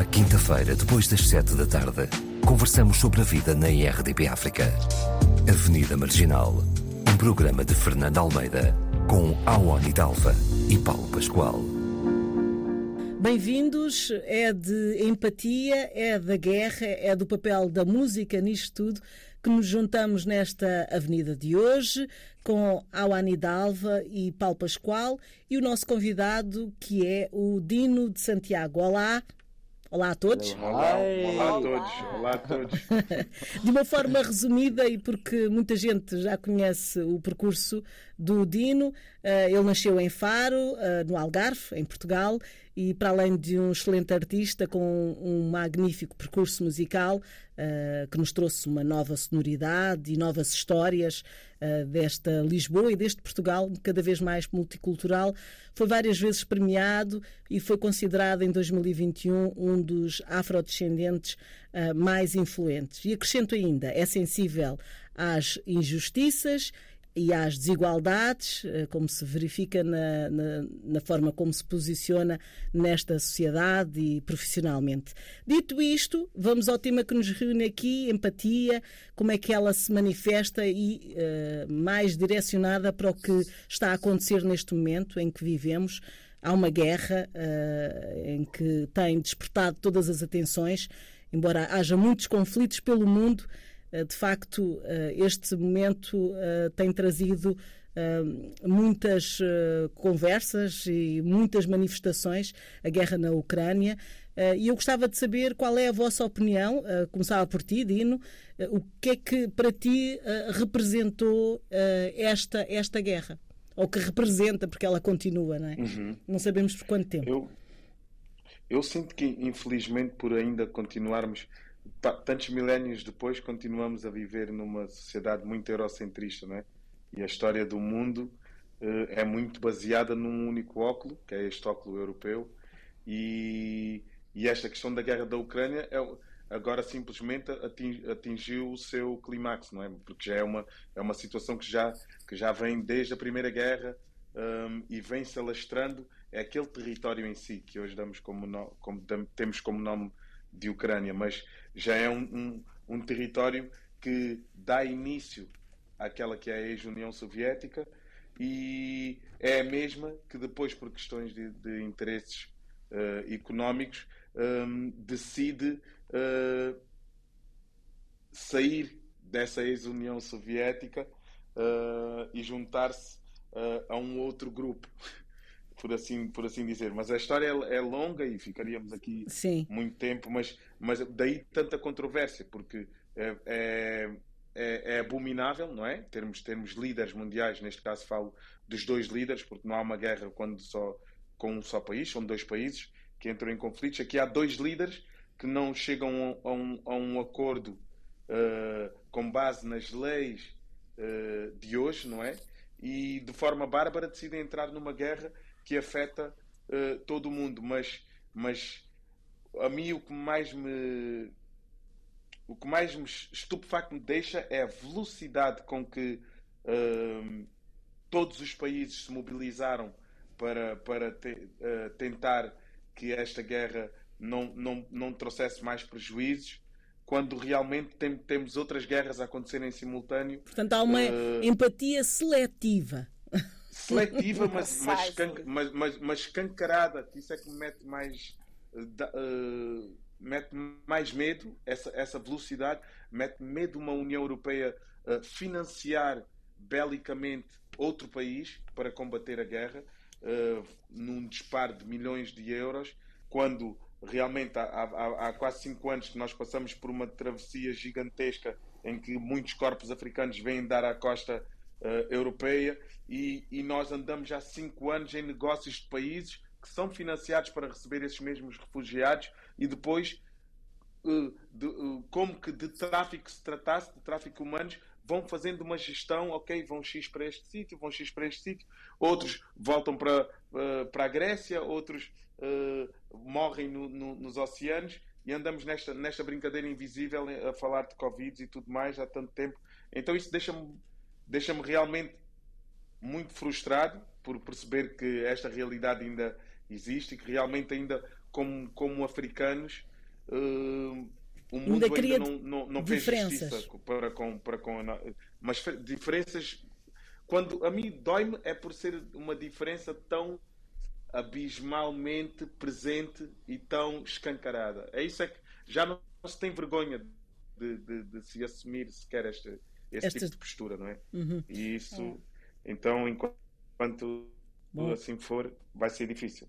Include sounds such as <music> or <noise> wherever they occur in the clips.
À quinta-feira, depois das sete da tarde, conversamos sobre a vida na IRDP África. Avenida Marginal, um programa de Fernando Almeida, com Awani Dalva e Paulo Pascoal. Bem-vindos, é de empatia, é da guerra, é do papel da música nisto tudo que nos juntamos nesta avenida de hoje com Awani Dalva e Paulo Pascoal e o nosso convidado que é o Dino de Santiago. Olá, Olá a todos. Olá, olá, a todos. Olá a todos. <laughs> De uma forma resumida e porque muita gente já conhece o percurso do Dino, eh, ele nasceu em Faro, eh, no Algarve, em Portugal, e para além de um excelente artista com um magnífico percurso musical uh, que nos trouxe uma nova sonoridade e novas histórias desta Lisboa e deste Portugal cada vez mais multicultural, foi várias vezes premiado e foi considerado em 2021 um dos afrodescendentes mais influentes. E acrescento ainda, é sensível às injustiças e às desigualdades, eh, como se verifica na, na, na, forma como se posiciona nesta sociedade e profissionalmente. Dito isto, vamos ao tema que nos reúne aqui: empatia, como é que ela se manifesta e uh, mais direcionada para o que está a acontecer neste momento em que vivemos. Há uma guerra uh, em que tem despertado todas as atenções, embora haja muitos conflitos pelo mundo. Eh, de facto, eh, este momento eh, tem trazido muitas conversas e muitas manifestações, a guerra na Ucrânia. E eu gostava de saber qual é a vossa opinião, começava por ti, Dino, o que é que para ti representou esta, esta guerra? Ou que representa, porque ela continua, não é? Uhum. Não sabemos por quanto tempo. Eu, eu sinto que, infelizmente, por ainda continuarmos tantos milénios depois continuamos a viver numa sociedade muito eurocentrista, não é? E a história do mundo uh, é muito baseada num único óculo, que é este óculo europeu, e, e esta questão da guerra da Ucrânia é, agora simplesmente atingiu o seu clímax, não é? Porque já é uma, é uma situação que já, que já vem desde a Primeira Guerra um, e vem se alastrando. É aquele território em si que hoje damos como, no, como temos como nome de Ucrânia, mas já é um, um, um território que dá início àquela que é a ex-União Soviética e é a mesma que depois, por questões de, de interesses uh, económicos, um, decide uh, sair dessa ex-União Soviética uh, e juntar-se a um outro grupo por assim, por assim dizer. Mas a história é, é longa e ficaríamos aqui Sim. muito tempo, mas, mas daí tanta controvérsia, porque é, é, é, é, abominável, não é? Termos, termos líderes mundiais, neste caso falo dos dois líderes, porque não há uma guerra quando só com um só país, são dois países que entram em conflitos. Aqui há dois líderes que não chegam a um, a um acordo uh, com base nas leis uh, de hoje, não é? E de forma bárbara decidem entrar numa guerra que afeta uh, todo o mundo, mas, mas a mim o que mais me o que mais me estupefacto me deixa é a velocidade com que uh, todos os países se mobilizaram para, para te, uh, tentar que esta guerra não, não, não trouxesse mais prejuízos, quando realmente tem, temos outras guerras a acontecer em simultâneo. Portanto, há uma uh, empatia seletiva <laughs> seletiva, mas, mas, mas, mas, mas escancarada, que isso é que me mete mais. Uh, mete mais medo, essa, essa velocidade, mete medo uma União Europeia uh, financiar belicamente outro país para combater a guerra, uh, num disparo de milhões de euros, quando realmente há, há, há, quase cinco anos que nós passamos por uma travessia gigantesca em que muitos corpos africanos vêm dar à costa uh, europeia e, e, nós andamos já cinco anos em negócios de países que são financiados para receber esses mesmos refugiados e depois, uh, de, uh, como que de tráfico se tratasse, de tráfico humanos, vão fazendo uma gestão, ok, vão X para este sítio, vão X para este sítio, outros voltam para, para a Grécia, outros morrem no, no, nos oceanos e andamos nesta, nesta brincadeira invisível a falar de Covid e tudo mais há tanto tempo. Então isso deixa-me deixa-me realmente muito frustrado por perceber que esta realidade ainda existe e que realmente ainda como, como africanos, uh, o mundo ainda, ainda não, não, não fez justiça para com, para com mas diferenças quando a mim dói-me é por ser uma diferença tão abismalmente presente e tão escancarada. É isso é que já não se tem vergonha de, de, de se assumir sequer este, este Esta... tipo de postura, não é? Uhum. E isso, é. então, enquanto Bom. assim for, vai ser difícil.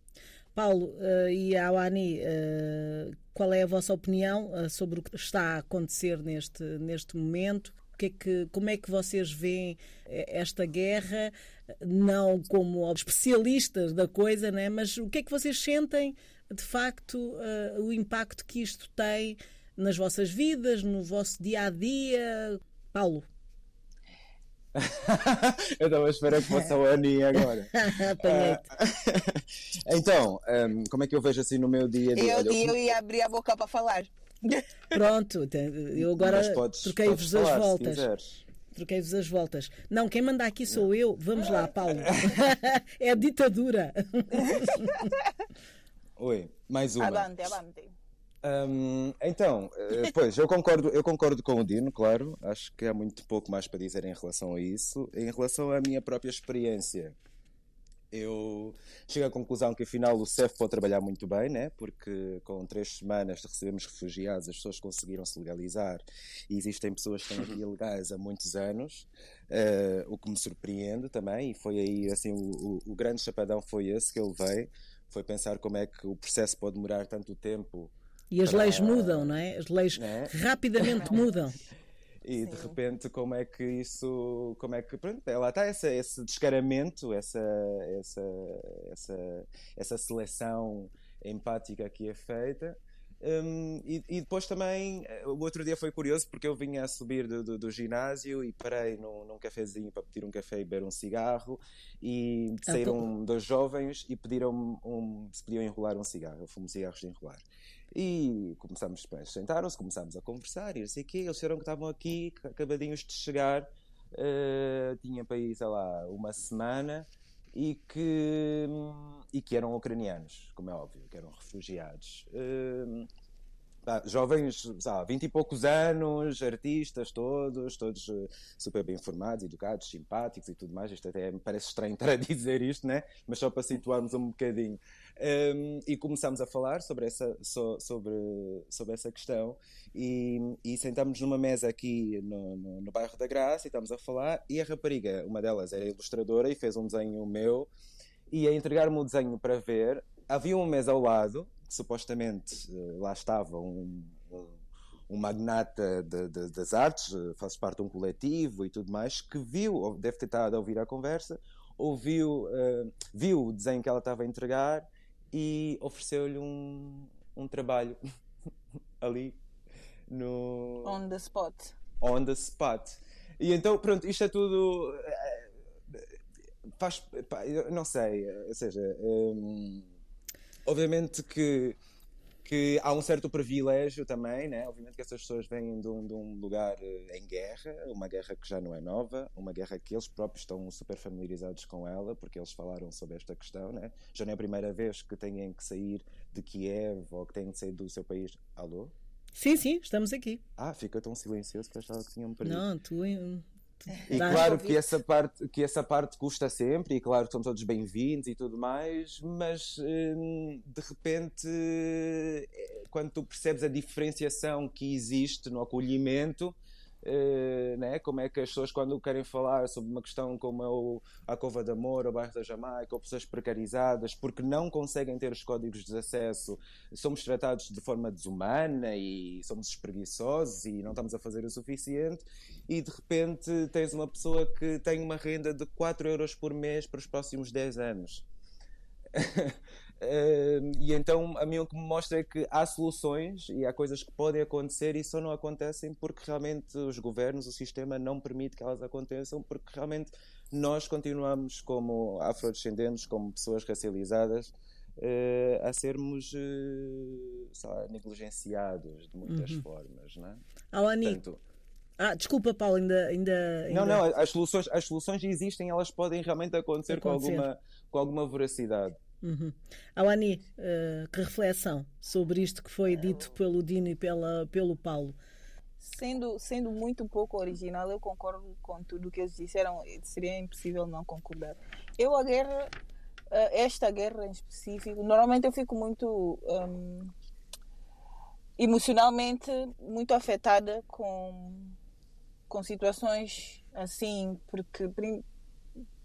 Paulo uh, e Awani, uh, qual é a vossa opinião uh, sobre o que está a acontecer neste, neste momento? Que é que, como é que vocês veem esta guerra, não como especialistas da coisa, né? mas o que é que vocês sentem, de facto, o impacto que isto tem nas vossas vidas, no vosso dia a dia? Paulo? <laughs> eu estava a esperar que fosse a Ani agora. <laughs> uh, <laughs> então, um, como é que eu vejo assim no meu dia a dia? Eu, eu, eu ia abrir a boca para falar. Pronto, eu agora troquei-vos as voltas. Troquei-vos as voltas. Não, quem manda aqui sou eu. Vamos lá, Paulo. é a ditadura. Oi, mais uma. Avante, avante. Um, então, eh, pois, eu concordo, eu concordo com o Dino, claro. Acho que há muito pouco mais para dizer em relação a isso. Em relação à minha própria experiência, eu chego à conclusão que afinal o CEF pode trabalhar muito bem, né? porque com três semanas de recebemos refugiados, as pessoas conseguiram se legalizar e existem pessoas que estão aqui <laughs> ilegais há muitos anos, uh, o que me surpreende também, e foi aí assim, o, o, o grande chapadão foi esse que eu levei, foi pensar como é que o processo pode demorar tanto tempo e as leis mudam, não é? As leis é? rapidamente <laughs> mudam. E Sim. de repente, como é que isso. Como é que. Pronto, lá está esse, esse descaramento, essa, essa, essa, essa seleção empática que é feita. Um, e, e, depois também, o outro dia foi curioso porque eu vinha a subir do, do, do ginásio e parei num, num, cafezinho para pedir um café e beber um cigarro. E ah, saíram dois jovens e pediram um, se podiam enrolar um cigarro. Eu fumo cigarros de enrolar. E começamos, sentaram-se, começámos a conversar e não sei o quê. Eles disseram que estavam aqui, acabadinhos de chegar, uh, tinha para ir, sei lá, uma semana e que, e que eram ucranianos, como é óbvio, que eram refugiados. Uh, jovens, sabe, 20 e poucos anos, artistas todos, todos eh, super bem informados, educados, simpáticos e tudo mais. Isto até me parece estranho <laughs> estar a dizer isto, né? mas só para situarmos um bocadinho. Um, e começámos a falar sobre essa, so, sobre, sobre essa questão e, e sentámos numa mesa aqui no, no, no bairro da Graça e estávamos a falar e a rapariga, uma delas era ilustradora e fez um desenho meu e a entregar-me o desenho para ver, havia uma mesa ao lado supostamente eh, lá estava um, um, um magnata de, de, das artes, eh, faz parte de um coletivo e tudo mais, que viu, deve ter estado a ouvir a conversa, ouviu, uh, viu o desenho que ela estava a entregar e ofereceu-lhe um, um trabalho <laughs> ali no. On the spot. On the spot. E então, pronto, isto é tudo. Faz. Não sei, ou seja. Um, obviamente que, que há um certo privilégio também, né? obviamente que essas pessoas vêm de um, de um lugar eh, em guerra, uma guerra que já não é nova, uma guerra que eles próprios estão super familiarizados com ela, porque eles falaram sobre esta questão, né? já não é a primeira vez que têm que sair de Kiev ou que têm que sair do seu país. Alô? Sim, sim, estamos aqui. Ah, fica tão silencioso que eu achava que tinham perdido. Não, tu e claro que essa, parte, que essa parte custa sempre, e claro que são todos bem-vindos e tudo mais, mas hum, de repente, eh, quando tu percebes a diferenciação que existe no acolhimento, Uh, né? como é que as pessoas quando querem falar sobre uma questão como é o, a Cova de Amor, o bairro da Jamaica, ou pessoas precarizadas, porque não conseguem ter os códigos de acesso, somos tratados de forma desumana e somos espreguiçosos e não estamos a fazer o suficiente, e de repente tens uma pessoa que tem uma renda de 4 euros por mês para os próximos 10 anos. <laughs> Uh, e então a mim o que me mostra é que há soluções e há coisas que podem acontecer e só não acontecem porque realmente os governos, o sistema não permite que elas aconteçam porque realmente nós continuamos como afrodescendentes, como pessoas racializadas uh, a sermos uh, negligenciados de muitas uhum. formas, não é? Alani, Portanto, ah, desculpa, Paulo, ainda, ainda, ainda, Não, não, as soluções, as soluções existem, elas podem realmente acontecer, acontecer. Com, alguma, com alguma voracidade. Uhum. Awani, uh, que reflexão sobre isto que foi dito pelo Dino e pela, pelo Paulo? Sendo, sendo muito pouco original, eu concordo com tudo o que eles disseram. Seria impossível não concordar. Eu, a guerra, eh, esta guerra em específico, normalmente eu fico muito um, emocionalmente muito afetada com, com situações assim, porque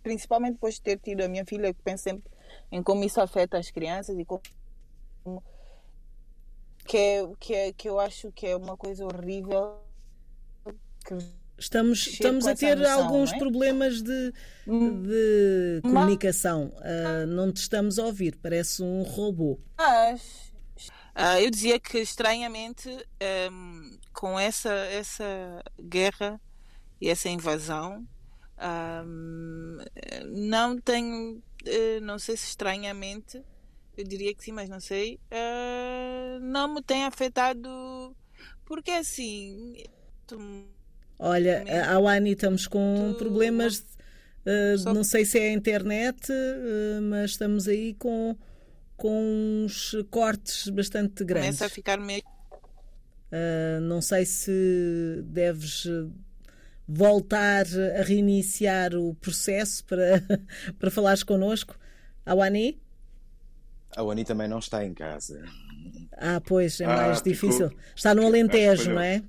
principalmente depois de ter tido a minha filha, que penso sempre em como isso afeta as crianças e como que, é, que, é, que eu acho que é uma coisa horrível. Estamos, estamos a ter noção, alguns é? problemas de, hum. de comunicação. Uh, não te estamos a ouvir, parece um robô. Mas uh, eu dizia que estranhamente um, com essa, essa guerra e essa invasão um, não tenho, uh, não sei se estranhamente eu diria que sim, mas não sei. Uh, não me tem afetado. Porque assim. Olha, a Wani estamos com tu... problemas. Uh, Só... Não sei se é a internet, mas estamos aí com, com uns cortes bastante grandes. Começa a ficar meio. Não sei se deves voltar a reiniciar o processo para, <laughs> para falares connosco. Awani? A Wani também não está em casa. Ah, pois, é ah, mais difícil. Está no Alentejo, não é?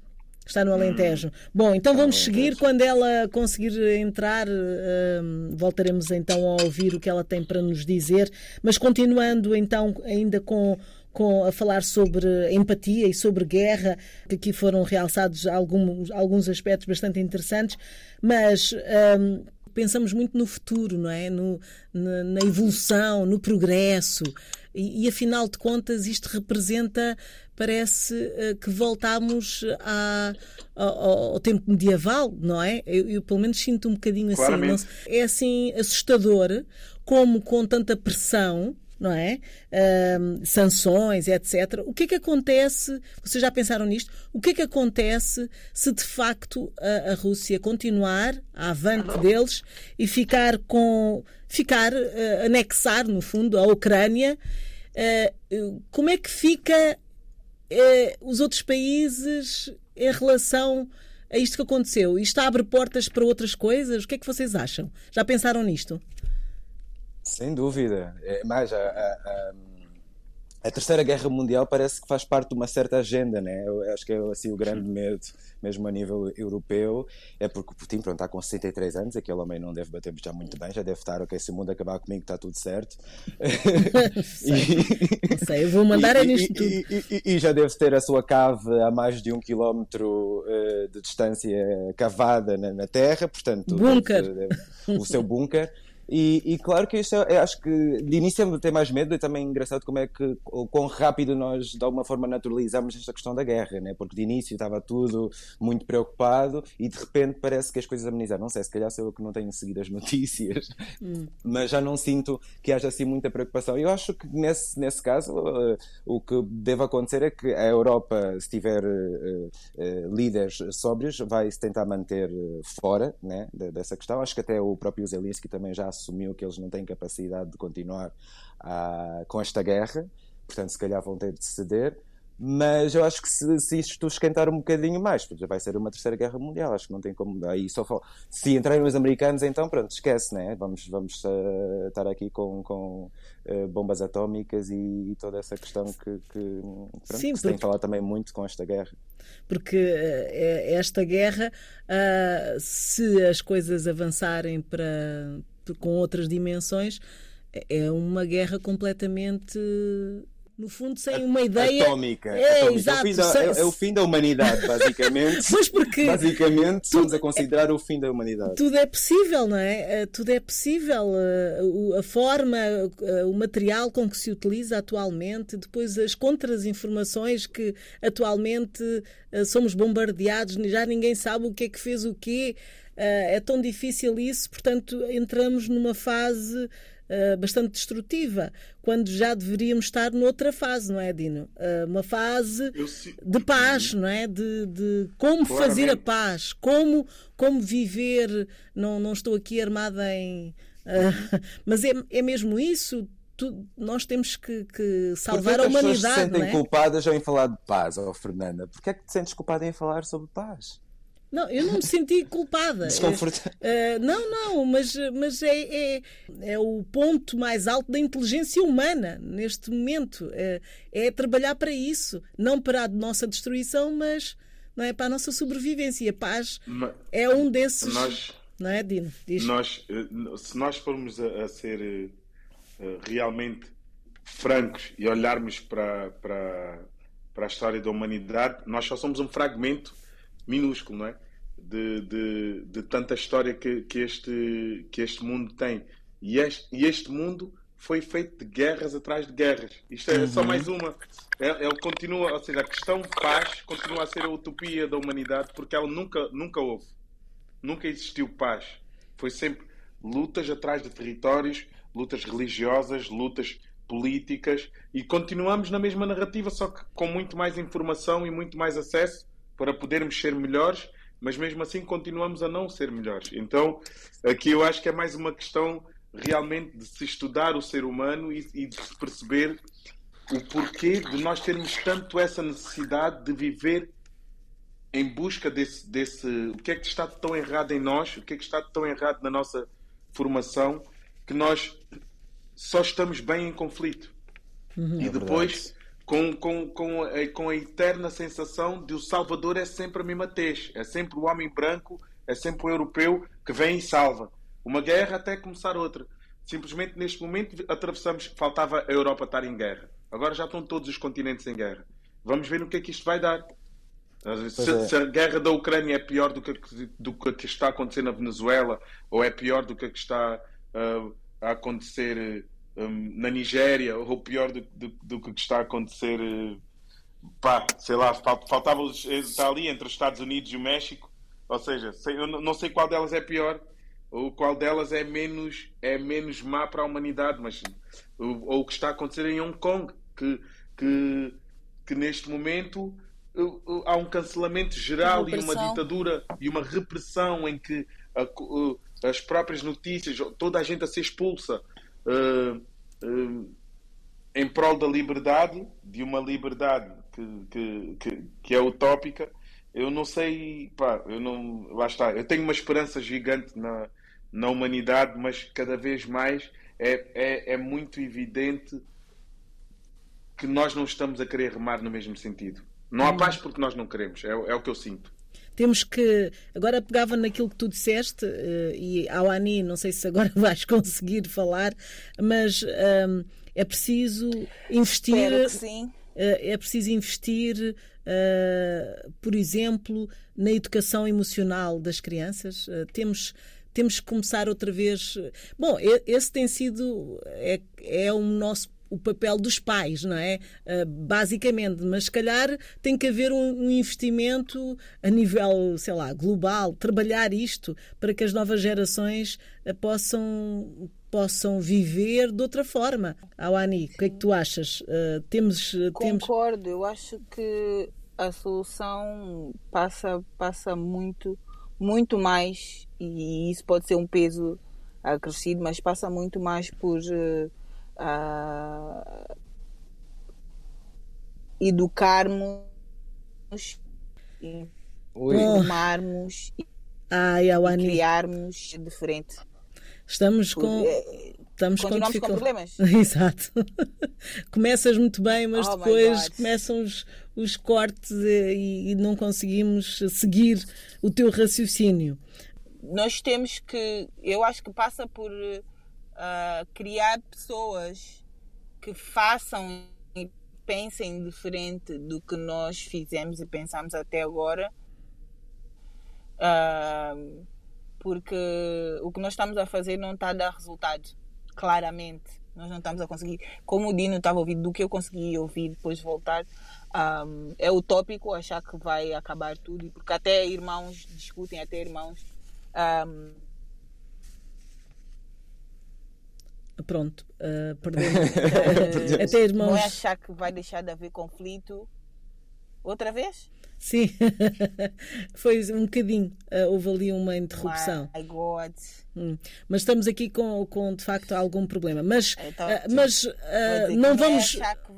Está no Alentejo. Hum. Bom, então vamos seguir. Quando ela conseguir entrar, uh, voltaremos então a ouvir o que ela tem para nos dizer. Mas continuando então ainda com com, a falar sobre empatia e sobre guerra, que aqui foram realçados alguns, alguns aspectos bastante interessantes, mas um, pensamos muito no futuro, não é? No, na, na evolução, no progresso. E, e, afinal de contas, isto representa, parece uh, que voltamos ao, ao, tempo medieval, não é? Eu, eu, pelo menos sinto um bocadinho assim. Não, é assim assustador como com tanta pressão não é? Uh, sanções, etc. O que é que acontece? Vocês já pensaram nisto? O que é que acontece se de facto a, a Rússia continuar a avante deles e ficar com ficar uh, anexar no fundo a Ucrânia? Uh, como é que fica eh, os outros países em relação a isto que aconteceu? Isto abre portas para outras coisas? O que é que vocês acham? Já pensaram nisto? Sem dúvida. É, mais, a, a, a, Terceira Guerra Mundial parece que faz parte de uma certa agenda, né? Eu acho que é assim, o grande medo, mesmo a nível europeu, é porque o Putin pronto, está com 63 anos, aquele homem não deve bater já muito bem, já deve estar, ok, se o mundo acabar comigo está tudo certo. <laughs> sei, e, sei, eu vou mandar e, é nisto tudo. E, e, já deve ter a sua cave a mais de um quilómetro uh, de distância cavada na, na terra, portanto... Bunker! Deve, deve, o seu bunker. E, e, claro que isto é, acho que de início é tem mais medo e também é engraçado como é que o quão rápido nós de alguma forma naturalizamos esta questão da guerra, né? porque de início estava tudo muito preocupado e de repente parece que as coisas amenizaram. Não sei, se calhar sou eu que não tenho seguido as <laughs> notícias, hum. mas já não sinto que haja assim muita preocupação. Eu acho que nesse, nesse caso uh, o que deve acontecer é que a Europa, se tiver uh, uh, líderes sóbrios, vai se tentar manter fora né, dessa questão. Acho que até o próprio Zelensky também já assumiu que eles não têm capacidade de continuar uh, com esta guerra, portanto, se calhar vão ter de ceder. Mas eu acho que se, se isto esquentar um bocadinho mais, vai ser uma terceira guerra mundial. Acho que não tem como. Aí só fala. Se entrarem os americanos, então pronto, esquece, né? Vamos, vamos uh, estar aqui com, com uh, bombas atómicas e, toda essa questão que, que, pronto, Sim, que se porque... tem falado também muito com esta guerra. Porque uh, esta guerra, se as coisas avançarem para com outras dimensões, é uma guerra completamente no fundo, sem uma ideia. Atómica. É, atómica. Exato. É, o da, é, é, o fim da humanidade, <laughs> basicamente. pois porque. Basicamente, estamos a considerar é, o fim da humanidade. Tudo é possível, não é? Eh, tudo é possível. Eh, a forma, eh, o material com que se utiliza atualmente, depois as contras-informações que atualmente somos bombardeados, já ninguém sabe o que é que fez o quê. É tão difícil isso, portanto, entramos numa fase uh, bastante destrutiva, quando já deveríamos estar noutra fase, não é, Dino? Uh, uma fase de paz, não é? De, de como Claramente. fazer a paz, como, como viver. Não, não estou aqui armada em. Uh, <laughs> mas é, é mesmo isso? tu, nós temos que, que salvar a humanidade. As pessoas se sentem é? culpadas em falar de paz, oh, Fernanda. Porquê é que te sentes culpada em falar sobre paz? Não, eu não me senti culpada. <laughs> Uh, não, não, mas, mas é, é, é, o ponto mais alto da inteligência humana neste momento. É, é trabalhar para isso. Não para a nossa destruição, mas não é para a nossa sobrevivência. E a paz mas, é um desses. Nós, não é, Dino? Diz. Nós, se nós formos a, a ser uh, realmente francos e olharmos para, para, para a história da humanidade, nós só somos um fragmento minúsculo, não é? De, de, de tanta história que, que, este, que este mundo tem. E este, e este mundo foi feito de guerras atrás de guerras. Isto é uhum. só mais uma. Ele, ele, continua, ou seja, a questão paz continua a ser a utopia da humanidade porque ela nunca, nunca houve. Nunca existiu paz. Foi sempre lutas atrás de territórios, lutas religiosas, lutas políticas e continuamos na mesma narrativa, só que com muito mais informação e muito mais acesso para podermos ser melhores, mas mesmo assim continuamos a não ser melhores. Então, aqui eu acho que é mais uma questão realmente de se estudar o ser humano e, e de se perceber o porquê de nós termos tanto essa necessidade de viver em busca desse, desse. O que é que está tão errado em nós, o que é que está tão errado na nossa formação, que nós só estamos bem em conflito. Uhum, e é depois com, com, com, a, com a eterna sensação de o Salvador é sempre a mesma tez, é sempre o homem branco, é sempre o europeu que vem e salva. Uma guerra até começar outra. Simplesmente neste momento atravessamos, faltava a Europa estar em guerra. Agora já estão todos os continentes em guerra. Vamos ver no que é que isto vai dar. Se, é. se, a guerra da Ucrânia é pior do que, do que está a acontecer na Venezuela, ou é pior do que está uh, a acontecer um, na Nigéria, ou pior do, do, do, que está a acontecer, uh, pá, sei lá, faltava está ali entre os Estados Unidos e o México, ou seja, sei, eu não sei qual delas é pior, ou qual delas é menos, é menos má para a humanidade, mas ou o que está a acontecer em Hong Kong, que, que, que neste momento há um cancelamento geral e uma ditadura e uma repressão em que a, as próprias notícias, toda a gente a ser expulsa em prol da liberdade, de uma liberdade que, que, que, que, é utópica, eu não sei, pá, eu não, lá está, eu tenho uma esperança gigante na, na humanidade, mas cada vez mais é, é, é muito evidente que nós não estamos a querer remar no mesmo sentido. Não há hum. paz porque nós não queremos, é, é o que eu sinto. Temos que. Agora pegava naquilo que tu disseste, uh, e ao Ani, não sei se agora <laughs> vais conseguir falar, mas um, é preciso investir. sim. Uh, é preciso investir, uh, por exemplo, na educação emocional das crianças. temos temos que começar outra vez. Bom, esse tem sido é, é o nosso o papel dos pais, não é? Uh, basicamente, mas se calhar tem que haver um, um, investimento a nível, sei lá, global, trabalhar isto para que as novas gerações uh, possam possam viver de outra forma. Awani, o que é que tu achas? Uh, temos, Concordo, temos... eu acho que a solução passa, passa muito, muito mais, e isso pode ser um peso acrescido, mas passa muito mais por uh, educarmos, informarmos Ai, e criarmos diferente. Estamos com. Eh, estamos com, com problemas. <laughs> Exato. Começas muito bem, mas oh depois começam os, os cortes e, e, não conseguimos seguir o teu raciocínio. Nós temos que. Eu acho que passa por uh, criar pessoas que façam e pensem diferente do que nós fizemos e pensamos até agora. Uh, porque o que nós estamos a fazer não está a dar resultado, claramente. Nós não estamos a conseguir. Como o Dino estava ouvindo, do que eu consegui ouvir depois de voltar, um, é utópico achar que vai acabar tudo, porque até irmãos discutem, até irmãos. Um, pronto, uh, perdemos. <laughs> Uh, até irmãos. Não é achar que vai deixar de haver conflito Outra vez? Sim, <laughs> foi um bocadinho. Uh, houve ali uma interrupção. My God. Hum. Mas estamos aqui com, com de facto algum problema. Mas, então, uh, mas uh, não vamos. Achar que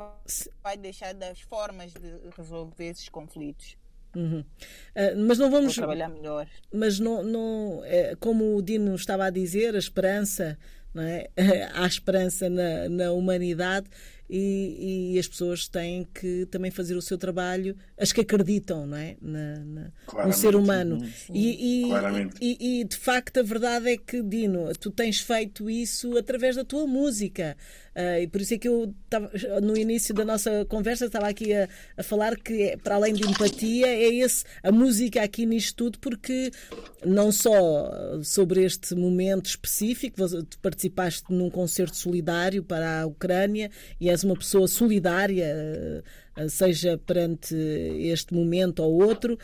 vai deixar das formas de resolver esses conflitos. Uhum. Uh, mas não vamos Vou trabalhar melhor. Mas não, não é, como o Dino estava a dizer, a esperança, não é? <laughs> há esperança na, na humanidade e, e, as pessoas têm que também fazer o seu trabalho, as que acreditam não é? Na, na no ser humano. E, e, e, de facto a verdade é que, Dino, tu tens feito isso através da tua música. Uh, e por isso é que eu tava, no início da nossa conversa estava aqui a, a falar que é, para além de empatia é esse a música aqui nisto tudo porque não só sobre este momento específico participaste num concerto solidário para a Ucrânia e és uma pessoa solidária uh, seja perante este momento ou outro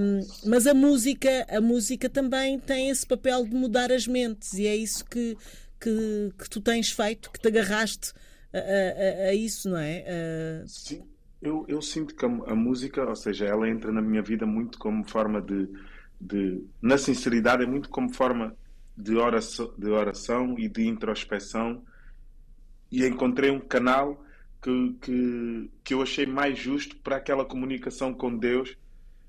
um, mas a música a música também tem esse papel de mudar as mentes e é isso que que, que tu tens feito, que te agarraste a, a, a isso, não é? Uh... Sim, eu, eu sinto que a, a, música, ou seja, ela entra na minha vida muito como forma de, de na sinceridade, é muito como forma de oração, de oração e de introspeção e encontrei um canal que, que, que eu achei mais justo para aquela comunicação com Deus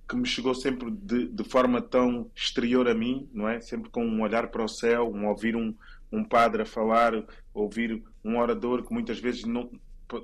que me chegou sempre de, de forma tão exterior a mim, não é? Sempre com um olhar para o céu, um ouvir um, um padre a falar, ouvir um orador que muitas vezes não,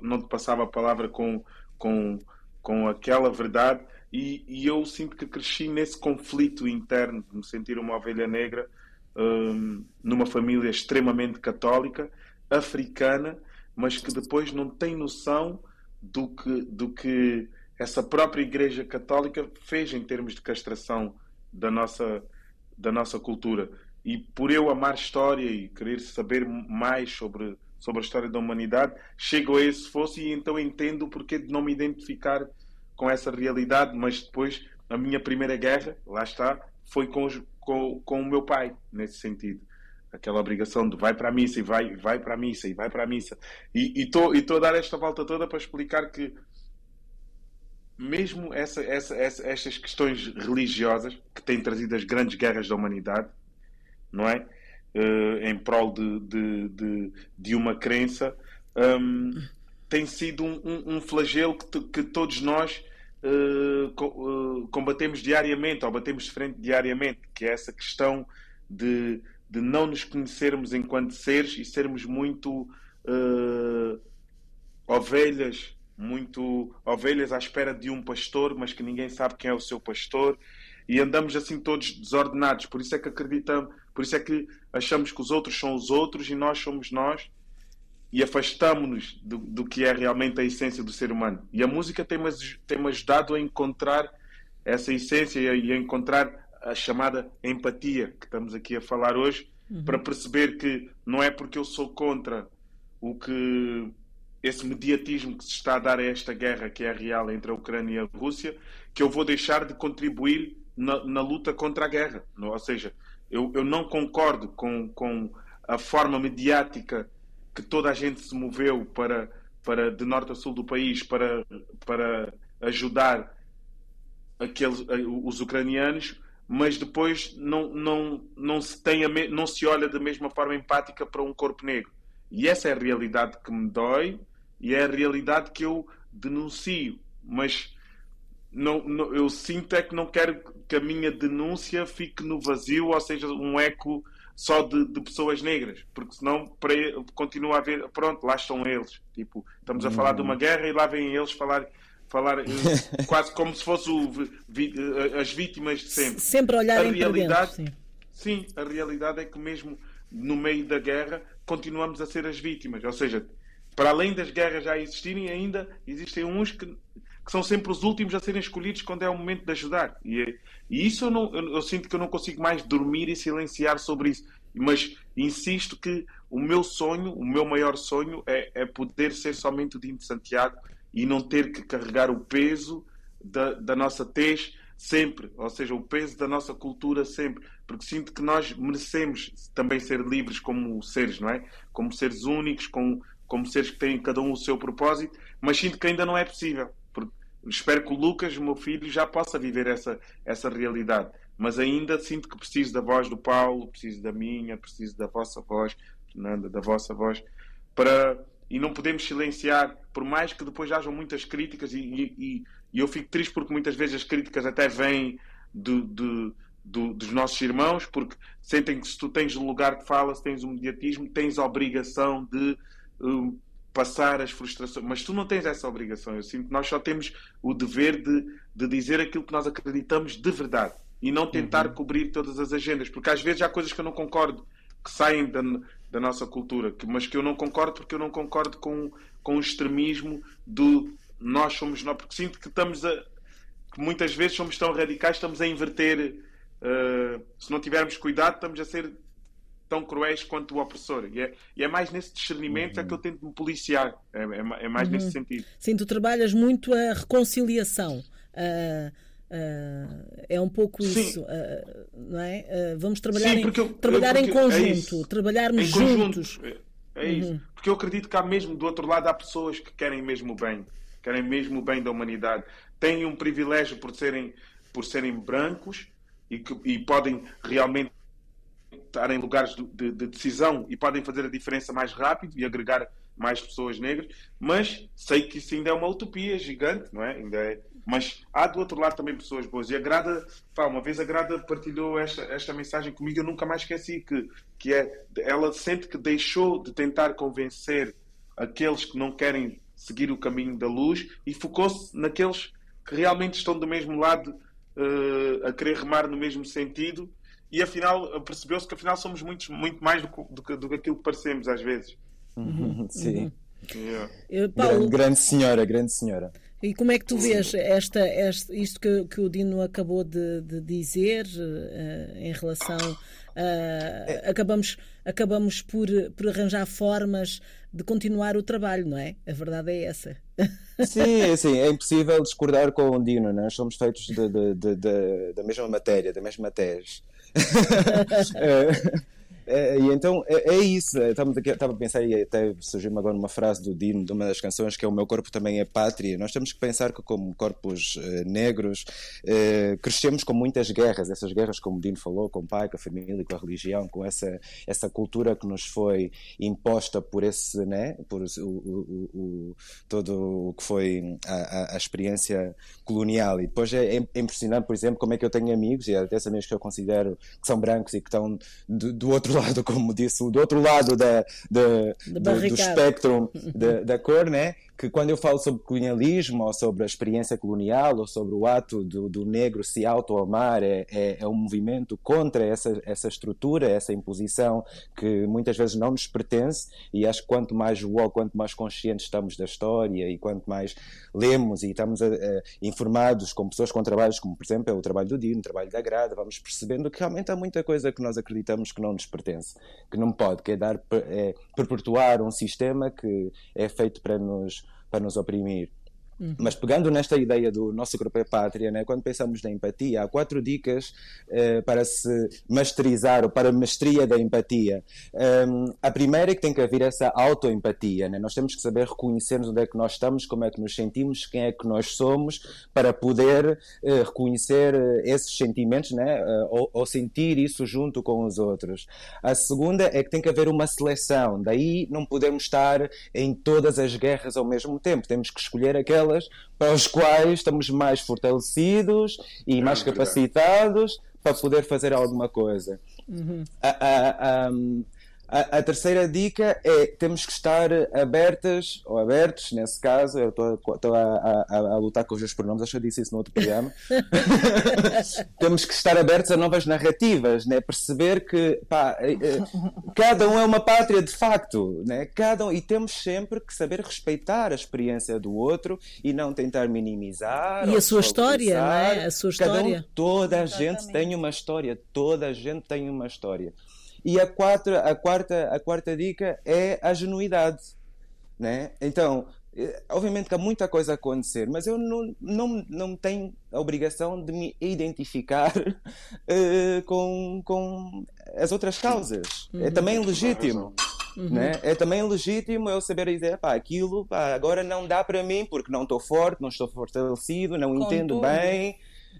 não te passava a palavra com, com, com aquela verdade. E, e eu sinto que cresci nesse conflito interno de me sentir uma ovelha negra um, numa família extremamente católica, africana, mas que depois não tem noção do que, do que essa própria Igreja Católica fez em termos de castração da nossa, da nossa cultura. E por eu amar história e querer saber mais sobre, sobre a história da humanidade, chego a esse fosse e então entendo o porquê de não me identificar com essa realidade. Mas depois, a minha primeira guerra, lá está, foi com, os, com, com o meu pai, nesse sentido aquela obrigação de vai para a missa e vai, vai para a missa e vai para a missa. E estou a dar esta volta toda para explicar que mesmo essa, essa, essa, estas questões religiosas que têm trazido as grandes guerras da humanidade, não é? Uh, em prol de, de, de, de uma crença, um, tem sido um, um, um flagelo que, que, todos nós uh, co uh, combatemos diariamente, ou batemos de frente diariamente, que é essa questão de, de não nos conhecermos enquanto seres e sermos muito ovelhas, muito ovelhas à espera de um pastor, mas que ninguém sabe quem é o seu pastor, e andamos assim todos desordenados. Por isso é que acreditamos, por isso é que achamos que os outros são os outros e nós somos nós e afastamos-nos do, do, que é realmente a essência do ser humano. E a música tem-me tem ajudado a encontrar essa essência e a, encontrar a chamada empatia que estamos aqui a falar hoje, uhum. para perceber que não é porque eu sou contra o que esse mediatismo que se está a dar a esta guerra que é real entre a Ucrânia e a Rússia, que eu vou deixar de contribuir na, na luta contra a guerra. Ou seja, eu, eu não concordo com, com a forma mediática que toda a gente se moveu para, para de norte a sul do país para, para ajudar aqueles, os ucranianos, mas depois não, não, não, se tem me, não se olha da mesma forma empática para um corpo negro. E essa é a realidade que me dói e é a realidade que eu denuncio. Mas não, não, eu sinto é que não quero que a minha denúncia fique no vazio, ou seja, um eco só de, de pessoas negras, porque senão para, continua a haver, pronto, lá estão eles. Tipo, estamos a falar de uma hum. guerra e lá vêm eles falar, falar eh, <laughs> quase como se fossem eh, as vítimas de sempre. Sempre olharem a realidade, dentro, sim. sim, a realidade é que mesmo no meio da guerra continuamos a ser as vítimas, ou seja, para além das guerras já existirem, ainda existem uns que que são sempre os últimos a serem escolhidos quando é o momento de ajudar. E, e isso eu, não, eu, eu, sinto que eu não consigo mais dormir e silenciar sobre isso. Mas insisto que o meu sonho, o meu maior sonho, é, é poder ser somente o Dino de Santiago e não ter que carregar o peso da, da nossa tez sempre, ou seja, o peso da nossa cultura sempre, porque sinto que nós merecemos também ser livres como seres, não é? Como seres únicos, como, como seres que têm cada um o seu propósito, mas sinto que ainda não é possível espero que o Lucas, o meu filho, já possa viver essa, essa realidade. Mas ainda sinto que preciso da voz do Paulo, preciso da minha, preciso da vossa voz, Fernanda, da vossa voz, para e não podemos silenciar, por mais que depois hajam muitas críticas, e, e, e eu fico triste porque muitas vezes as críticas até vêm de, dos nossos irmãos, porque sentem que se tu tens lugar de fala, se tens um mediatismo, tens a obrigação de um, passar as frustrações. Mas tu não tens essa obrigação. Eu sinto que nós só temos o dever de, de dizer aquilo que nós acreditamos de verdade e não tentar uhum. cobrir todas as agendas, porque às vezes há coisas que eu não concordo que saem da, da nossa cultura, que, mas que eu não concordo porque eu não concordo com, com o extremismo do nós somos nós, porque sinto que estamos a que muitas vezes somos tão radicais, estamos a inverter. Uh, se não tivermos cuidado, estamos a ser tão cruéis quanto o opressor. E é, e é mais nesse discernimento uhum. é que eu uhum. tento me policiar. É, é, é mais uhum. nesse sentido. Sim, tu trabalhas muito a reconciliação. Uh, uh, é um pouco Sim. isso, uh, não é? vamos trabalhar, Sim, em, trabalhar eu, em é conjunto, é trabalharmos em juntos. Conjunto, é, é isso. Uhum. Porque eu acredito que há mesmo do outro lado há pessoas que querem mesmo o bem, querem mesmo o bem da humanidade, têm um privilégio por serem, por serem brancos e, que, e podem realmente estar em lugares de, de, de, decisão e podem fazer a diferença mais rápido e agregar mais pessoas negras, mas sei que isso ainda é uma utopia gigante, não é? Ainda é mas há do outro lado também pessoas boas. E a Grada, pá, uma vez a Grada partilhou esta, esta mensagem comigo, eu nunca mais esqueci, que, que é, ela sente que deixou de tentar convencer aqueles que não querem seguir o caminho da luz e focou-se naqueles que realmente estão do mesmo lado uh, a querer remar no mesmo sentido e afinal percebeu-se que afinal somos muito, muito mais do, do, do, do que aquilo que parecemos às vezes. Uhum, sim. Uhum. Yeah. Paulo... grande, grande senhora, grande senhora. E como é que tu vês esta, esta, isto que, que o Dino acabou de, de dizer uh, em relação a. Uh, acabamos, acabamos por, por arranjar formas de continuar o trabalho, não é? A verdade é essa. Sim, sim, é impossível discordar com o Dino, nós somos feitos de, de, de, da mesma matéria, da mesma tese. 哈哈哈哈 É, e então é, é isso. Estava a pensar e até surgiu-me agora uma frase do Dino, de uma das canções, que é O meu corpo também é pátria. Nós temos que pensar que, como corpos uh, negros, uh, crescemos com muitas guerras. Essas guerras, como o Dino falou, com o pai, com a família, com a religião, com essa, essa cultura que nos foi imposta por esse, né? Por o, o, o todo o que foi a, a, a, experiência colonial. E depois é, é, impressionante, por exemplo, como é que eu tenho amigos, e até amigos que eu considero que são brancos e que estão do, do outro lado, como disse, do outro lado da, da, do, do espectro <laughs> da, da cor, né? que quando eu falo sobre colonialismo ou sobre a experiência colonial ou sobre o ato do, do negro se auto-amar, é, é, é, um movimento contra essa, essa estrutura, essa imposição que muitas vezes não nos pertence e acho que quanto mais woke, quanto mais conscientes estamos da história e quanto mais lemos e estamos a, a, informados com pessoas com trabalhos como, por exemplo, é o trabalho do Dino, o trabalho da Grada, vamos percebendo que realmente há muita coisa que nós acreditamos que não nos pertence, que não pode, que é dar, é, perpetuar um sistema que é feito para nos para nos oprimir. Uhum. Mas pegando nesta ideia do nosso grupo é pátria, né, quando pensamos na empatia, há quatro dicas eh, para se masterizar ou para a mestria da empatia. Um, a primeira é que tem que haver essa autoempatia. Né? Nós temos que saber reconhecermos onde é que nós estamos, como é que nos sentimos, quem é que nós somos, para poder eh, reconhecer eh, esses sentimentos né? ou, ou sentir isso junto com os outros. A segunda é que tem que haver uma seleção. Daí não podemos estar em todas as guerras ao mesmo tempo. Temos que escolher aquela aquelas para os quais estamos mais fortalecidos e é mais capacitados para poder fazer alguma coisa. Uhum. A, a, a, a, a, terceira dica é temos que estar abertas, ou abertos, nesse caso, eu estou a, a, a, lutar com os meus pronomes, acho que eu disse isso no outro programa. <laughs> temos que estar abertos a novas narrativas, né? perceber que pá, eh, eh, cada um é uma pátria de facto, né? cada um, e temos sempre que saber respeitar a experiência do outro e não tentar minimizar. E a sua história, não é? A sua história. Um, toda a Exatamente. gente tem uma história, toda a gente tem uma história. E a quarta, a quarta, a quarta dica é a genuidade. Né? Então, eh, obviamente que há muita coisa a acontecer, mas eu não, não, não tenho a obrigação de me identificar uh, <laughs> com, com as outras causas. É uhum. É também legítimo. Uhum. Né? É também legítimo eu saber dizer, pá, aquilo pá, agora não dá para mim porque não estou forte, não estou fortalecido, não Com entendo bem.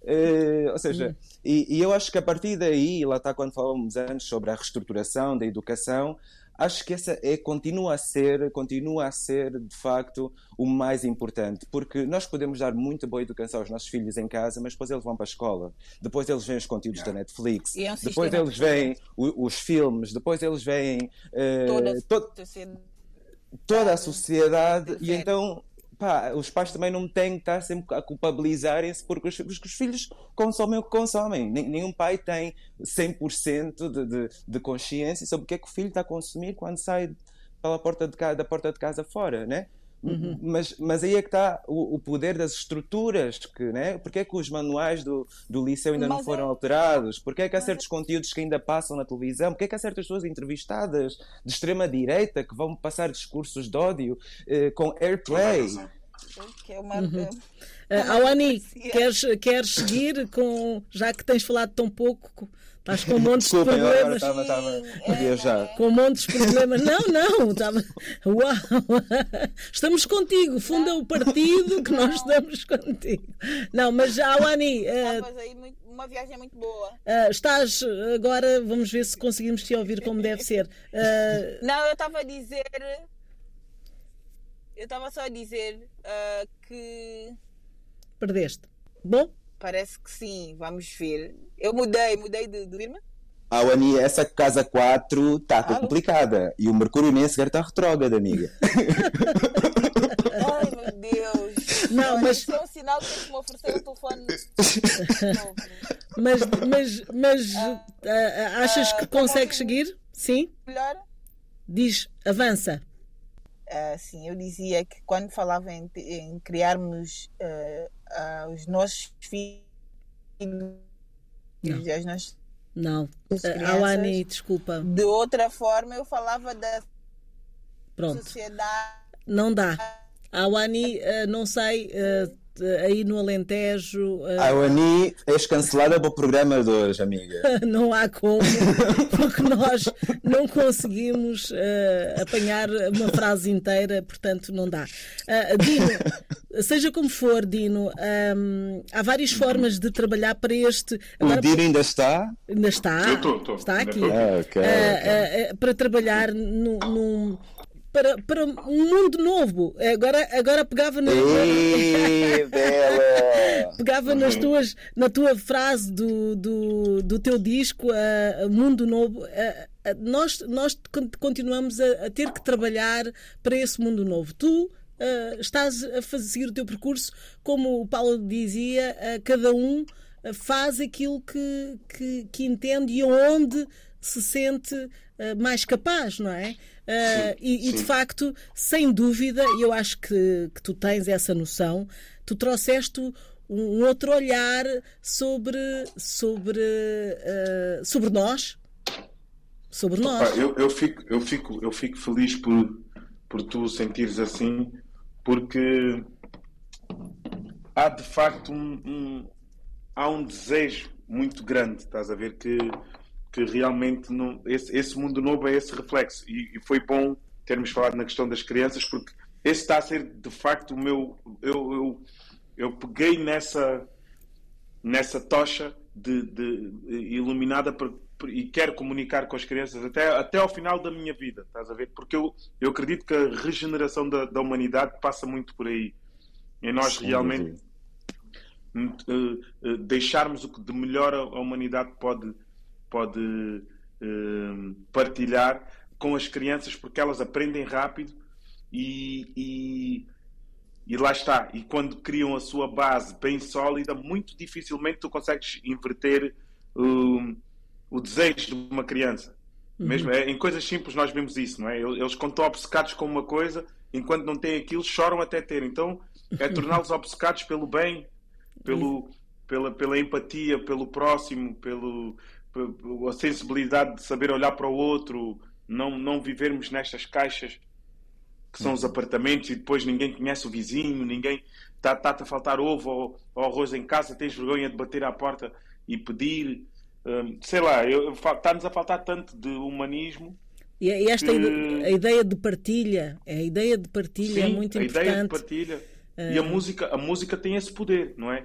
Uh, ou seja, e, e, eu acho que a partir daí, lá está quando falamos antes sobre a reestruturação da educação, acho que essa é, continua a ser, continua a ser de facto o mais importante, porque nós podemos dar muita boa educação aos nossos filhos em casa, mas depois eles vão para a escola, depois eles veem os conteúdos yeah. da Netflix, é um depois eles veem o, os filmes, depois eles veem uh, toda, to toda a sociedade e então pá, os pais também não têm que estar sempre a culpabilizarem-se porque os, os filhos consomem o que consomem. Nenhum pai tem 100% de, de, de consciência sobre o que é que o filho está a consumir quando sai pela porta de casa, da porta de casa fora, né? Uhum. Mas, mas aí é que está o, o, poder das estruturas, que, né? porque é que os manuais do, do liceu ainda mas não foram é... alterados? Porque é que há certos é... conteúdos que ainda passam na televisão? Porque é que há certas pessoas entrevistadas de extrema-direita que vão passar discursos de ódio eh, com airplay? Que é uma, uhum. Uh, Awani, queres, queres seguir com. Já que tens falado tão pouco, Estás com montes Desculpa, de problemas. Estava, estava a viajar. Com montes de problemas. Não, não. Estava... Uau! Estamos contigo. Funda o partido que nós estamos contigo. Não, mas Awani. Uh, uma viagem muito boa. Uh, estás agora, vamos ver se conseguimos te ouvir como deve ser. Uh... Não, eu estava a dizer. Eu estava só a dizer uh, que. Perdeste. Bom? Parece que sim, vamos ver. Eu mudei, mudei de, de firma. Ah, Ani, essa casa 4 está complicada. E o Mercúrio nem sequer está retrógrado, amiga. <laughs> Ai, meu Deus. Não, mas. Isso é um sinal que me oferecer um telefone mas, mas, mas ah, uh, achas que consegues seguir? Sim? Melhor? Diz, avança. Uh, sim, eu dizia que quando falava em, em criarmos uh, uh, os nossos filhos e as nossas não, Alani, desculpa. De outra forma, eu falava da Pronto. sociedade. Não dá. Awani, não sei, aí no Alentejo. Uh... A Oni és cancelada para o programa de hoje, amiga. <laughs> não há como, porque nós não conseguimos uh, apanhar uma frase inteira, portanto não dá. Uh, Dino, seja como for, Dino, um, há várias formas de trabalhar para este. Agora, o Dino ainda está? Ainda está. Eu tô, tô. Está aqui. Ah, okay, okay. para trabalhar num. Para, para um mundo novo. Agora, agora pegava na. pegava nas tuas, na tua frase do, do, do teu disco, uh, Mundo Novo. Uh, nós, nós continuamos a, a, ter que trabalhar para esse mundo novo. Tu uh, estás a fazer o teu percurso, como o Paulo dizia, cada um faz aquilo que, que, que entende e onde se sente uh, mais capaz, não é? Uh, e, e, de facto, sem dúvida, eu acho que, que tu tens essa noção, tu trouxeste um outro olhar sobre, sobre, uh, sobre nós. Sobre nós. eu, eu, fico, eu, fico, eu fico feliz por, por tu sentires assim, porque há de facto um, um, há um desejo muito grande, estás a ver, que que realmente não, esse, esse mundo novo é esse reflexo. E, e, foi bom termos falado na questão das crianças, porque esse está a ser de facto o meu. Eu, eu, eu peguei nessa, nessa tocha de, de iluminada por, por, e quero comunicar com as crianças até, até ao final da minha vida, estás a ver? Porque eu, eu acredito que a regeneração da, da humanidade passa muito por aí. E nós sim, realmente deixarmos o que de melhor a, humanidade pode pode uh, partilhar com as crianças porque elas aprendem rápido e, e, e, lá está. E quando criam a sua base bem sólida, muito dificilmente tu consegues inverter uh, o desejo de uma criança. Uhum. Mesmo é, em coisas simples nós vemos isso, não é? Eles quando estão obcecados com uma coisa, enquanto não têm aquilo, choram até ter. Então é <laughs> torná-los obcecados pelo bem, pelo, pela, pela empatia, pelo próximo, pelo, a sensibilidade de saber olhar para o outro, não, não vivermos nestas caixas que são os uhum. apartamentos e depois ninguém conhece o vizinho, ninguém está-te a faltar ovo ou, ou, arroz em casa, tens vergonha de bater à porta e pedir. Hum, sei lá, está-nos a faltar tanto de humanismo E esta que... a ideia de partilha, a ideia de partilha é Sim, é muito importante. A ideia de partilha. E a música, a música tem esse poder, não é?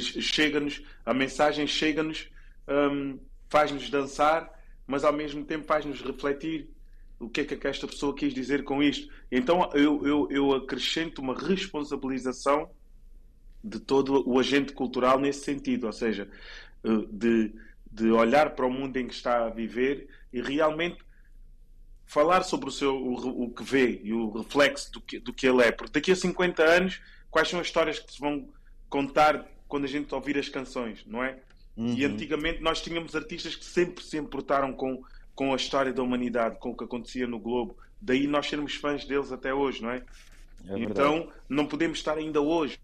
Chega-nos, a mensagem chega-nos, um, faz-nos dançar, mas ao mesmo tempo faz-nos refletir o que é que esta pessoa quis dizer com isto. Então eu, eu, eu acrescento uma responsabilização de todo o agente cultural nesse sentido, ou seja, eh, de, de olhar para o mundo em que está a viver e realmente falar sobre o, seu, o, o que vê e o reflexo do que, do que ele é. Porque daqui a 50 anos, quais são as histórias que se vão contar quando a gente ouvir as canções, não é? Uhum. E antigamente nós tínhamos artistas que sempre se importaram com, com a história da humanidade, com o que acontecia no globo. Daí nós sermos fãs deles até hoje, não é? é então não podemos estar ainda hoje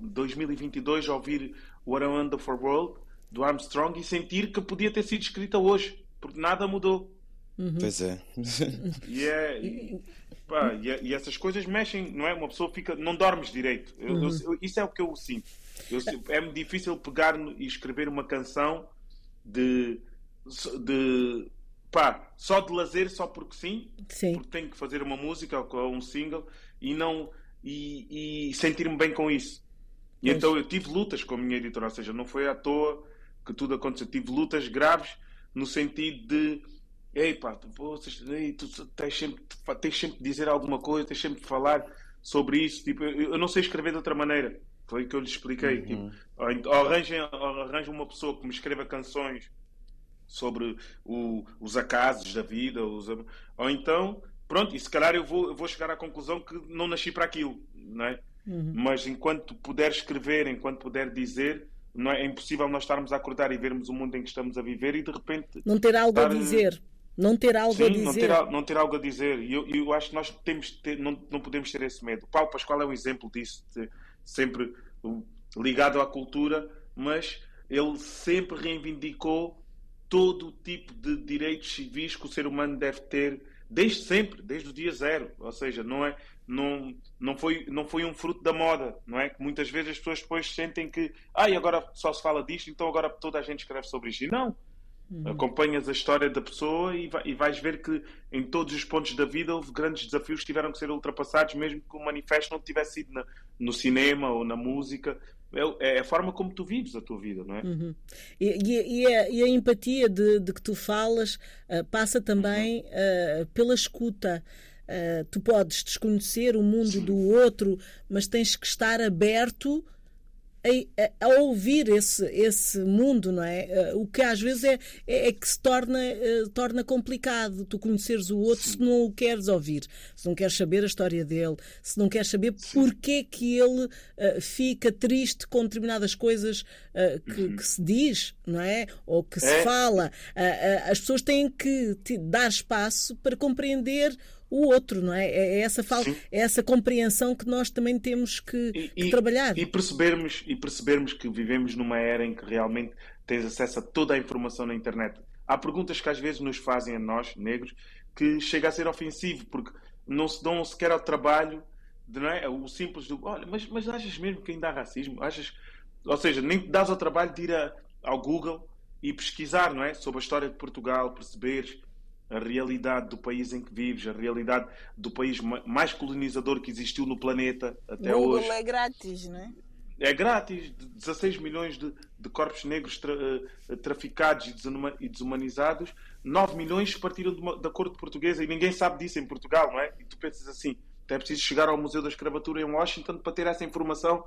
2022 ouvir What a Wonderful World do Armstrong e sentir que podia ter sido escrita hoje, porque nada mudou. Uhum. Pois é. E, é <laughs> e, pá, e, é, e, essas coisas mexem, não é? Uma pessoa fica. Não dormes direito. Eu, uhum. eu, isso é o que eu sinto. Eu, é difícil pegar e escrever uma canção de. de pá, só de lazer, só porque sim, sim. porque tenho que fazer uma música ou um single e não. e, e sentir-me bem com isso. E Mas... então eu tive lutas com a minha editora, ou seja, não foi à toa que tudo aconteceu. Tive lutas graves no sentido de ei pá, tu, vocês, ei, tu tens sempre, tens sempre de dizer alguma coisa, tens sempre de falar sobre isso. Tipo, eu, eu não sei escrever de outra maneira. Foi o que eu lhes expliquei. Uhum. Tipo, ou, arranjem, ou arranjem uma pessoa que me escreva canções sobre o, os acasos da vida, os, ou então, pronto, e se calhar eu vou, eu vou chegar à conclusão que não nasci para aquilo, não é? Uhum. Mas enquanto puder escrever, enquanto puder dizer, não é, é, impossível nós estarmos a acordar e vermos o mundo em que estamos a viver e de repente. Não ter algo estar... a dizer. Não ter algo Sim, a dizer. Não ter, não ter algo a dizer. E eu, eu acho que nós temos ter, não, não podemos ter esse medo. O Paulo Pascoal é um exemplo disso, sempre ligado à cultura, mas ele sempre reivindicou todo o tipo de direitos civis que o ser humano deve ter desde sempre, desde o dia zero. Ou seja, não é, não, não, foi, não foi um fruto da moda, não é? Que muitas vezes as pessoas depois sentem que, ah, agora só se fala disto, então agora toda a gente escreve sobre isto. E não. Uhum. Acompanhas a história da pessoa e, vai, e vais ver que em todos os pontos da vida houve grandes desafios que tiveram que ser ultrapassados, mesmo que o manifesto não tivesse sido na, no cinema ou na música. É, é, a forma como tu vives a tua vida, não é? Uhum. E, e, a, e, a, empatia de, de, que tu falas uh, passa também uh, pela escuta. Uh, tu podes desconhecer o mundo Sim. do outro, mas tens que estar aberto a, a, ouvir esse, esse mundo, não é? Uh, o que às vezes é, é, é que se torna, uh, torna complicado tu conheceres o outro Sim. se não o queres ouvir, se não queres saber a história dele, se não queres saber porque que ele uh, fica triste com determinadas coisas que, uhum. que, se diz, não é? Ou que é. se fala. as pessoas têm que dar espaço para compreender o outro, não é? É, é essa, falta, é essa compreensão que nós também temos que, e, que trabalhar. E percebermos, e percebermos que vivemos numa era em que realmente tens acesso a toda a informação na internet. Há perguntas que às vezes nos fazem a nós, negros, que chega a ser ofensivo, porque não se dão sequer ao trabalho, de, não é? o simples do, olha, mas, mas achas mesmo que ainda há racismo? Achas... Ou seja, nem te dás ao trabalho de ir a, ao Google e pesquisar, não é? Sobre a história de Portugal, perceberes a realidade do país em que vives, a realidade do país mais colonizador que existiu no planeta até Google hoje. é grátis, não é? É grátis, 16 milhões de, de corpos negros tra, uh, traficados e, desumanizados, 9 milhões partiram uma, da corte portuguesa e ninguém sabe disso em Portugal, não é? E tu pensas assim, é preciso chegar ao Museu da Escravatura em Washington para ter essa informação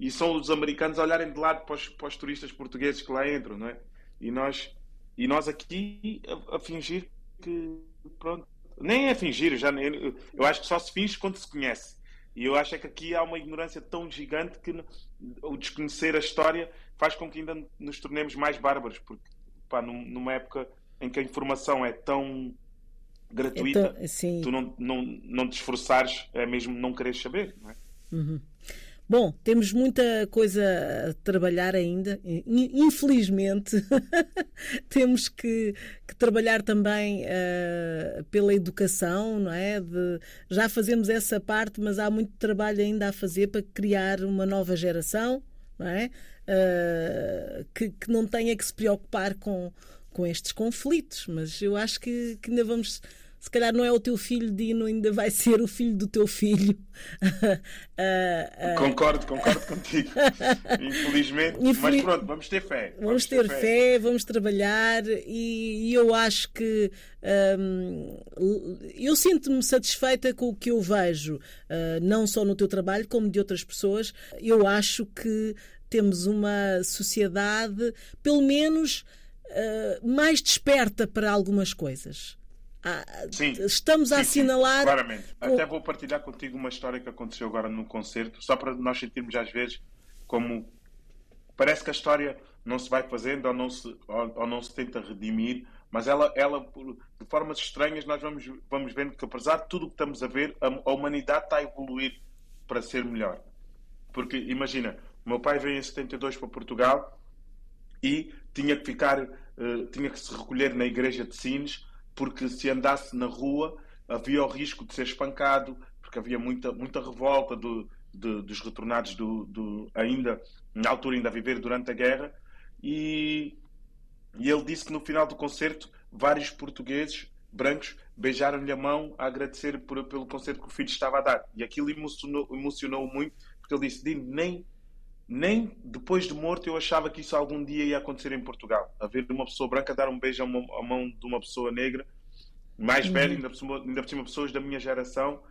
e são os americanos a olharem de lado para os, para os turistas portugueses que lá entram, não é? E nós, e nós aqui a, a fingir que pronto, nem é fingir, já eu, eu acho que só se finge quando se conhece. E eu acho é que aqui há uma ignorância tão gigante que o desconhecer a história faz com que ainda nos tornemos mais bárbaros, porque pá, numa época em que a informação é tão gratuita, então, tu não, não, não te esforçares é mesmo não querer saber, não é? Uhum. Bom, temos muita coisa a trabalhar ainda. Infelizmente, <laughs> temos que, que, trabalhar também uh, pela educação, não é? De, já fazemos essa parte, mas há muito trabalho ainda a fazer para criar uma nova geração, não é? Uh, que, que, não tenha que se preocupar com, com estes conflitos. Mas eu acho que, que ainda vamos se calhar não é o teu filho, Dino, ainda vai ser o filho do teu filho. uh, <laughs> uh... Concordo, concordo contigo. Infelizmente, Infeliz... mas pronto, vamos ter fé. Vamos, vamos ter, fé. fé. vamos trabalhar e, e eu acho que um, eu sinto-me satisfeita com o que eu vejo, uh, não só no teu trabalho, como de outras pessoas. Eu acho que temos uma sociedade, pelo menos, mais desperta para algumas coisas. Ah, sim, estamos a sim, assinalar. Sim, claramente. Com... Até vou partilhar contigo uma história que aconteceu agora num concerto, só para nós sentirmos às vezes como parece que a história não se vai fazendo ou não se, ou, ou não se tenta redimir, mas ela, ela de formas estranhas, nós vamos, vamos vendo que apesar de tudo o que estamos a ver, a, a humanidade está a evoluir para ser melhor. Porque imagina, o meu pai veio em 72 para Portugal e tinha que ficar, uh, tinha que se recolher na igreja de Sines porque se andasse na rua havia o risco de ser espancado, porque havia muita, muita revolta do, de, dos retornados do, do, ainda, na altura ainda a viver durante a guerra, e, e ele disse que no final do concerto vários portugueses brancos beijaram-lhe a mão a agradecer por, pelo concerto que o filho estava a dar. E aquilo emocionou, emocionou muito, porque ele disse: nem, nem depois de morto eu achava que isso algum dia ia acontecer em Portugal. Haver uma pessoa branca dar um beijo a mão de uma pessoa negra, mais uhum. velha, ainda por, cima, ainda por cima pessoas da minha geração,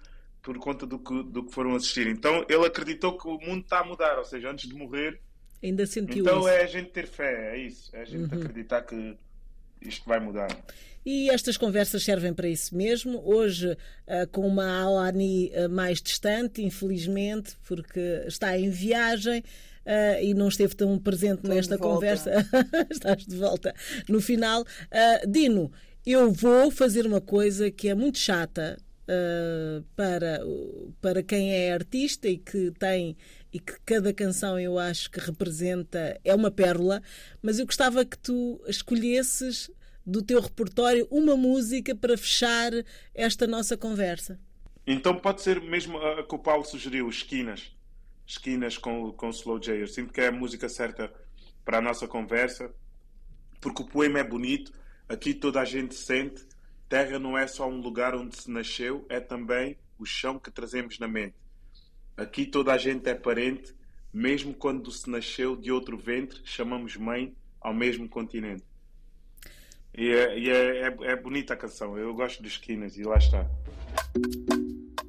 por conta do que, do que foram assistir. Então ele acreditou que o mundo está a mudar, ou seja, antes de morrer. Ainda sentiu Então isso. é a gente ter fé, é isso. É a gente uhum. acreditar que isto vai mudar. E estas conversas servem para isso mesmo. Hoje, uh, com uma Alani uh, mais distante, infelizmente, porque está em viagem. Uh, e não esteve tão presente Estou nesta conversa. <laughs> Estás de volta no final. Dino, eu vou fazer uma coisa que é muito chata para, para quem é artista e que tem e que cada canção eu acho que representa é uma pérola, mas eu gostava que tu escolhesses do teu repertório uma música para fechar esta nossa conversa. Então pode ser mesmo a que o Paulo sugeriu, Esquinas. Esquinas com, com Slow J. Eu sinto que é a música certa para a nossa conversa, porque o poema é bonito, aqui toda a gente sente. Terra não é só um lugar onde se nasceu, é também o chão que trazemos na mente. Aqui toda a gente é parente, mesmo quando se nasceu de outro ventre, chamamos mãe ao mesmo continente. E, é, e é, é, é, bonita a canção, eu gosto de esquinas e lá está.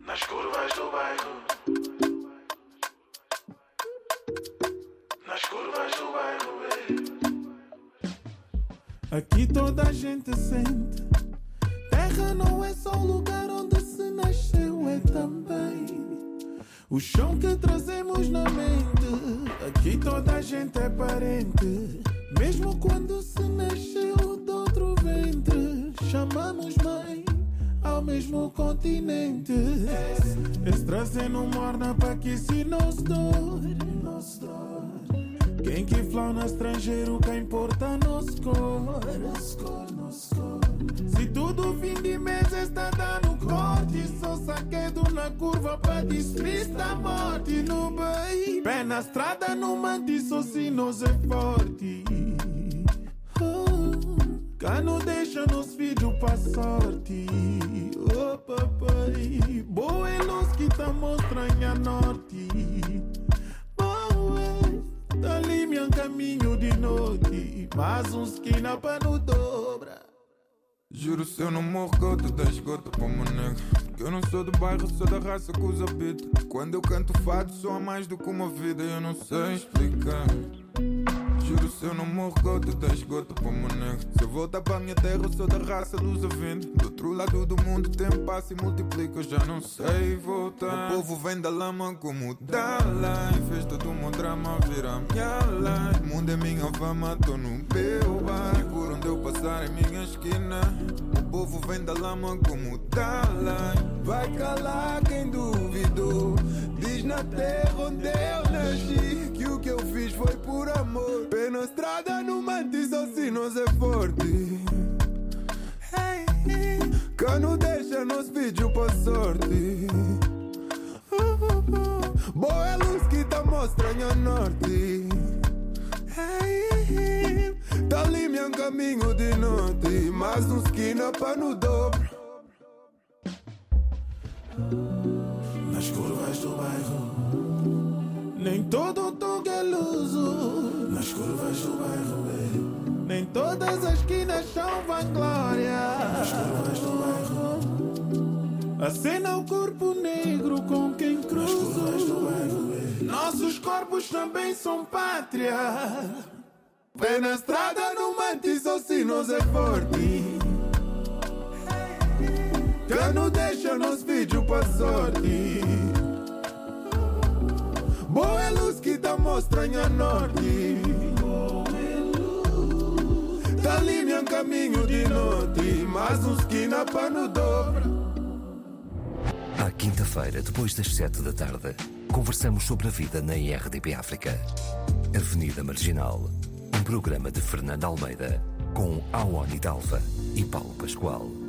Nas curvas do bairro. Nas curvas do bairro. Aqui toda a gente sente. Terra não é só o lugar onde se nasceu, é também. O chão que trazemos na mente. Aqui toda a gente é parente. Mesmo quando se mesmo continente. Esse trazendo morna para que se nos dor. Quem que flauta estrangeiro, que importa nos cor. Se tudo fim de mês está dando corte, só saquedo na curva para despistar a morte no bem. Pé na estrada, no mantiço, se nós é forte. Cano deixa nos vídeos pra sorte. Oh papai, boa é luz que tá mostrando a norte. Boa, tá ali meu caminho de noite. Mais uns esquina pra no dobra. Juro se eu não morro, gota da esgota para uma nega. Que eu não sou do bairro, sou da raça que os habita. Quando eu canto fado, sou a mais do que uma vida, eu não sei explicar. Juro se eu não morro, gota da esgota para uma nega. Se eu voltar para minha terra, sou da raça vento. Do outro lado do mundo, tempo passa e multiplica, eu já não sei voltar. O povo vem da lama como Dalai. Fez todo o meu drama virar minha life. O mundo é minha fama, tô no meu bar. E por onde eu passar em minha esquina. O povo vem da lama como Dalai. Vai calar quem duvidou. Diz na terra onde eu nasci Corpos também são pátria. Pé na estrada, no mantis, se nos é forte. Que não deixa nos vídeos pra sorte. Boa é luz que dá mostra a norte. Da linha caminho de noite, mais uns esquina para no dobra. À quinta-feira, depois das sete da tarde, conversamos sobre a vida na IRDP África. Avenida Marginal, um programa de Fernando Almeida, com Awani Dalva e Paulo Pascoal.